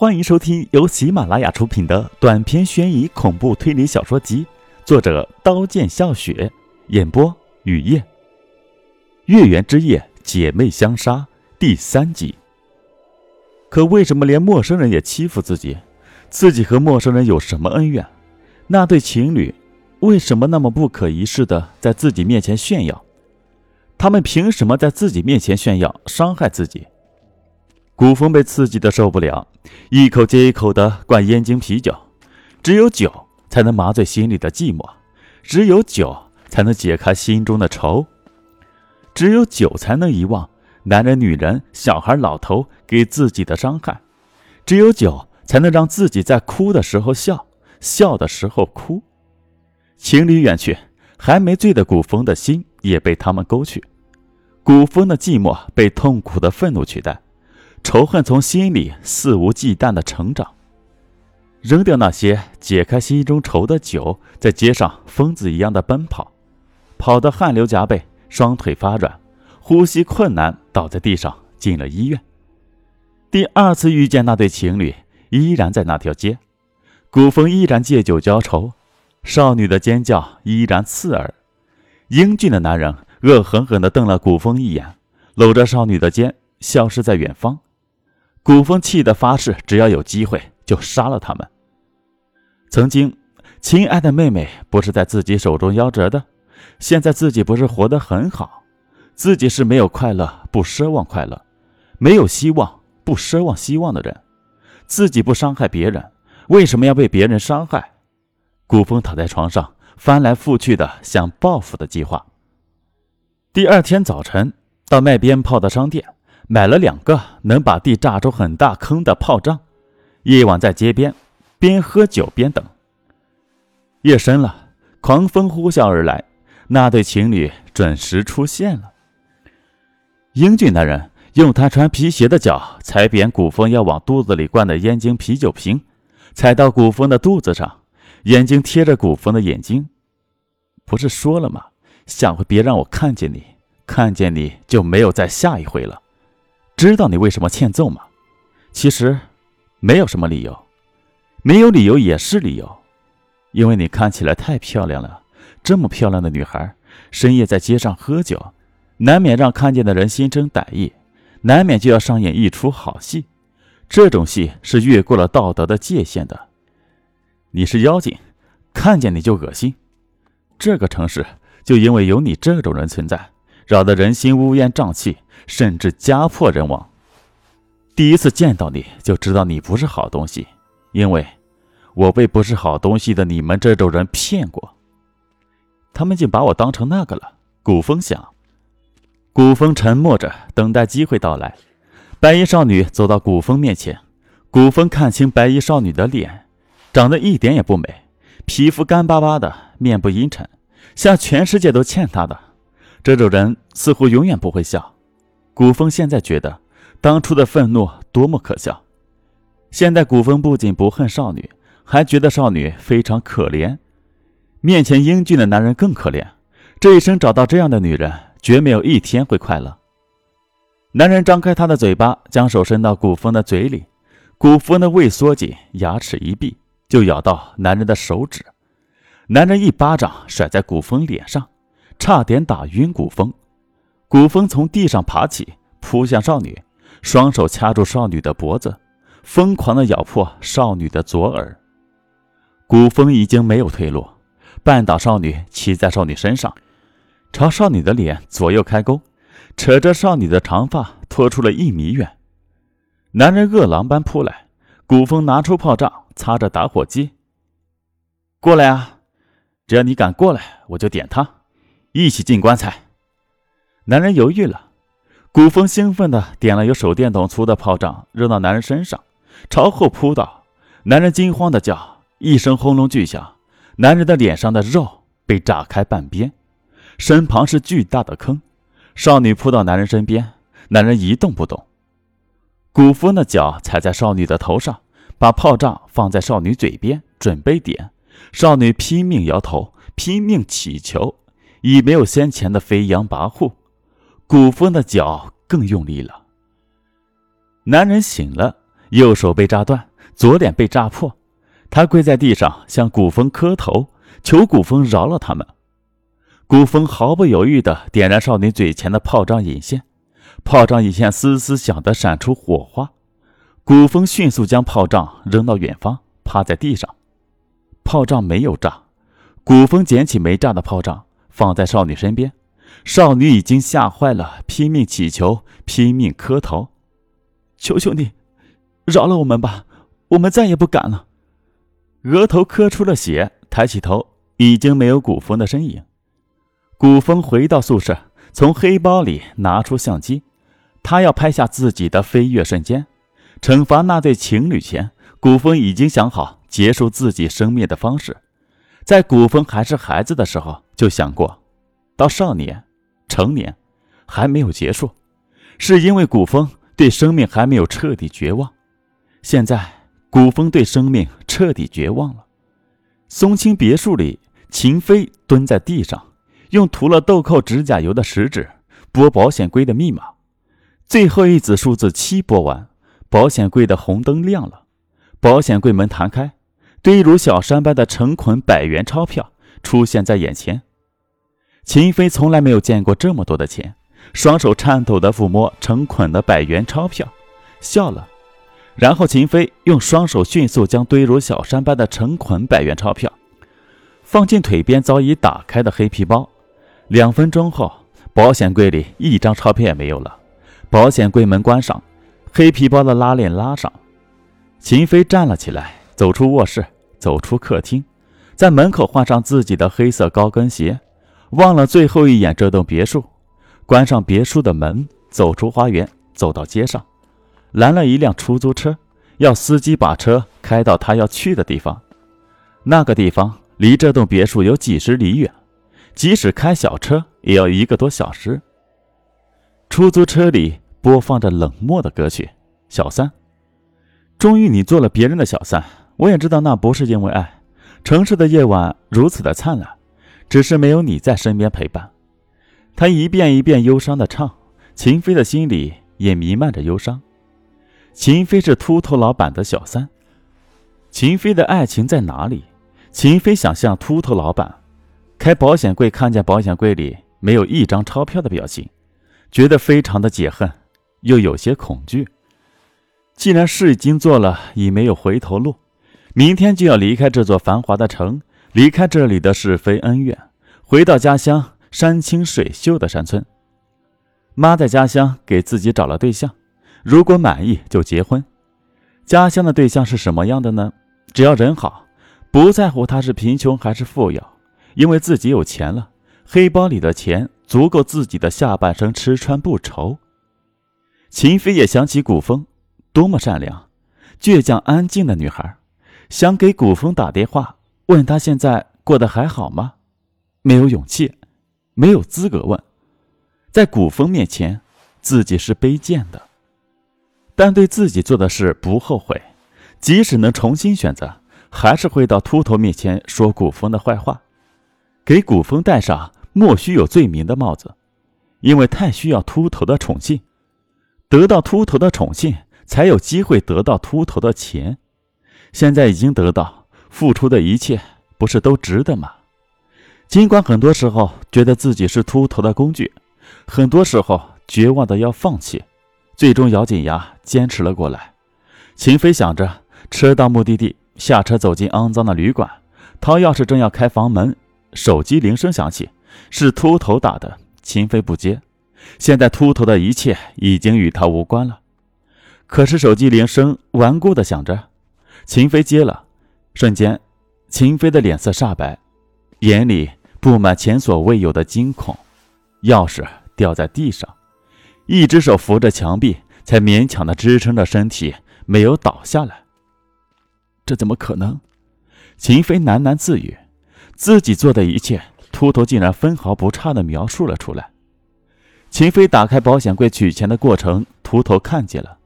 欢迎收听由喜马拉雅出品的短篇悬疑恐怖推理小说集，作者刀剑笑雪，演播雨夜。月圆之夜，姐妹相杀第三集。可为什么连陌生人也欺负自己？自己和陌生人有什么恩怨？那对情侣为什么那么不可一世的在自己面前炫耀？他们凭什么在自己面前炫耀，伤害自己？古风被刺激的受不了，一口接一口的灌燕京啤酒。只有酒才能麻醉心里的寂寞，只有酒才能解开心中的愁，只有酒才能遗忘男人、女人、小孩、老头给自己的伤害，只有酒才能让自己在哭的时候笑，笑的时候哭。情侣远去，还没醉的古风的心也被他们勾去，古风的寂寞被痛苦的愤怒取代。仇恨从心里肆无忌惮的成长。扔掉那些解开心中愁的酒，在街上疯子一样的奔跑，跑得汗流浃背，双腿发软，呼吸困难，倒在地上，进了医院。第二次遇见那对情侣，依然在那条街，古风依然借酒浇愁，少女的尖叫依然刺耳。英俊的男人恶狠狠地瞪了古风一眼，搂着少女的肩，消失在远方。古风气得发誓，只要有机会就杀了他们。曾经，亲爱的妹妹不是在自己手中夭折的，现在自己不是活得很好，自己是没有快乐不奢望快乐，没有希望不奢望希望的人，自己不伤害别人，为什么要被别人伤害？古风躺在床上，翻来覆去的想报复的计划。第二天早晨，到卖鞭炮的商店。买了两个能把地炸出很大坑的炮仗，夜晚在街边边喝酒边等。夜深了，狂风呼啸而来，那对情侣准时出现了。英俊男人用他穿皮鞋的脚踩扁古风要往肚子里灌的燕京啤酒瓶，踩到古风的肚子上，眼睛贴着古风的眼睛。不是说了吗？下回别让我看见你，看见你就没有再下一回了。知道你为什么欠揍吗？其实，没有什么理由，没有理由也是理由，因为你看起来太漂亮了。这么漂亮的女孩，深夜在街上喝酒，难免让看见的人心生歹意，难免就要上演一出好戏。这种戏是越过了道德的界限的。你是妖精，看见你就恶心。这个城市就因为有你这种人存在。扰得人心乌烟瘴气，甚至家破人亡。第一次见到你就知道你不是好东西，因为我被不是好东西的你们这种人骗过。他们竟把我当成那个了。古风想。古风沉默着，等待机会到来。白衣少女走到古风面前，古风看清白衣少女的脸，长得一点也不美，皮肤干巴巴的，面部阴沉，像全世界都欠她的。这种人似乎永远不会笑。古风现在觉得，当初的愤怒多么可笑。现在古风不仅不恨少女，还觉得少女非常可怜。面前英俊的男人更可怜。这一生找到这样的女人，绝没有一天会快乐。男人张开他的嘴巴，将手伸到古风的嘴里。古风的胃缩紧，牙齿一闭，就咬到男人的手指。男人一巴掌甩在古风脸上。差点打晕古风，古风从地上爬起，扑向少女，双手掐住少女的脖子，疯狂地咬破少女的左耳。古风已经没有退路，绊倒少女，骑在少女身上，朝少女的脸左右开弓，扯着少女的长发拖出了一米远。男人饿狼般扑来，古风拿出炮仗，擦着打火机，过来啊！只要你敢过来，我就点他。一起进棺材。男人犹豫了，古风兴奋的点了有手电筒粗的炮仗，扔到男人身上，朝后扑倒。男人惊慌的叫，一声轰隆巨响，男人的脸上的肉被炸开半边，身旁是巨大的坑。少女扑到男人身边，男人一动不动。古风的脚踩在少女的头上，把炮仗放在少女嘴边，准备点。少女拼命摇头，拼命祈求。已没有先前的飞扬跋扈，古风的脚更用力了。男人醒了，右手被扎断，左脸被炸破，他跪在地上向古风磕头，求古风饶了他们。古风毫不犹豫地点燃少女嘴前的炮仗引线，炮仗引线嘶嘶响地闪出火花。古风迅速将炮仗扔到远方，趴在地上。炮仗没有炸，古风捡起没炸的炮仗放在少女身边。少女已经吓坏了，拼命祈求，拼命磕头：“求求你，饶了我们吧，我们再也不敢了。”额头磕出了血，抬起头，已经没有古风的身影。古风回到宿舍，从黑包里拿出相机，他要拍下自己的飞跃瞬间，惩罚那对情侣前，古风已经想好结束自己生命的方式。在古风还是孩子的时候，就想过，到少年、成年，还没有结束，是因为古风对生命还没有彻底绝望。现在，古风对生命彻底绝望了。松青别墅里，秦飞蹲在地上。用涂了豆蔻指甲油的食指拨保险柜的密码，最后一组数字七拨完，保险柜的红灯亮了，保险柜门弹开，堆如小山般的成捆百元钞票出现在眼前。秦飞从来没有见过这么多的钱，双手颤抖地抚摸成捆的百元钞票，笑了。然后秦飞用双手迅速将堆如小山般的成捆百元钞票放进腿边早已打开的黑皮包。两分钟后，保险柜里一张钞票也没有了。保险柜门关上，黑皮包的拉链拉上。秦飞站了起来，走出卧室，走出客厅，在门口换上自己的黑色高跟鞋，望了最后一眼这栋别墅，关上别墅的门，走出花园，走到街上，拦了一辆出租车，要司机把车开到他要去的地方。那个地方离这栋别墅有几十里远。即使开小车，也要一个多小时。出租车里播放着冷漠的歌曲。小三，终于你做了别人的小三。我也知道那不是因为爱。城市的夜晚如此的灿烂，只是没有你在身边陪伴。他一遍一遍忧伤的唱，秦飞的心里也弥漫着忧伤。秦飞是秃头老板的小三，秦飞的爱情在哪里？秦飞想向秃头老板。开保险柜，看见保险柜里没有一张钞票的表情，觉得非常的解恨，又有些恐惧。既然事已经做了，已没有回头路，明天就要离开这座繁华的城，离开这里的是非恩怨，回到家乡山清水秀的山村。妈在家乡给自己找了对象，如果满意就结婚。家乡的对象是什么样的呢？只要人好，不在乎他是贫穷还是富有。因为自己有钱了，黑包里的钱足够自己的下半生吃穿不愁。秦飞也想起古风，多么善良、倔强、安静的女孩，想给古风打电话，问他现在过得还好吗？没有勇气，没有资格问。在古风面前，自己是卑贱的，但对自己做的事不后悔。即使能重新选择，还是会到秃头面前说古风的坏话。给古风戴上莫须有罪名的帽子，因为太需要秃头的宠幸，得到秃头的宠幸，才有机会得到秃头的钱。现在已经得到，付出的一切不是都值得吗？尽管很多时候觉得自己是秃头的工具，很多时候绝望的要放弃，最终咬紧牙坚持了过来。秦飞想着，车到目的地，下车走进肮脏的旅馆，掏钥匙正要开房门。手机铃声响起，是秃头打的。秦飞不接。现在秃头的一切已经与他无关了。可是手机铃声顽固的响着，秦飞接了。瞬间，秦飞的脸色煞白，眼里布满前所未有的惊恐。钥匙掉在地上，一只手扶着墙壁，才勉强的支撑着身体，没有倒下来。这怎么可能？秦飞喃喃自语。自己做的一切，秃头竟然分毫不差的描述了出来。秦飞打开保险柜取钱的过程，秃头看见了。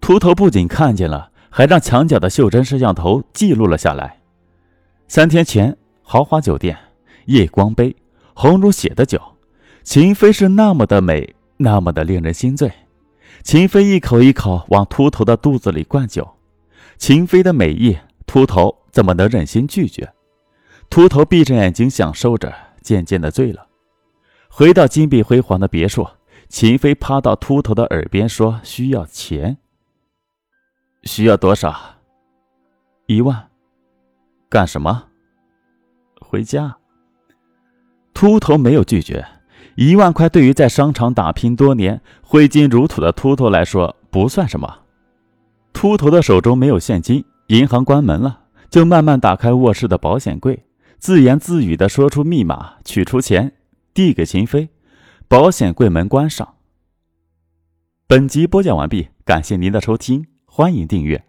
秃头不仅看见了，还让墙角的袖珍摄像头记录了下来。三天前，豪华酒店，夜光杯，红如血的酒，秦飞是那么的美，那么的令人心醉。秦飞一口一口往秃头的肚子里灌酒，秦飞的美意，秃头怎么能忍心拒绝？秃头闭着眼睛享受着，渐渐的醉了。回到金碧辉煌的别墅，秦飞趴到秃头的耳边说：“需要钱。需要多少？一万。干什么？回家。”秃头没有拒绝。一万块对于在商场打拼多年、挥金如土的秃头来说不算什么。秃头的手中没有现金，银行关门了，就慢慢打开卧室的保险柜，自言自语地说出密码，取出钱，递给秦飞。保险柜门关上。本集播讲完毕，感谢您的收听，欢迎订阅。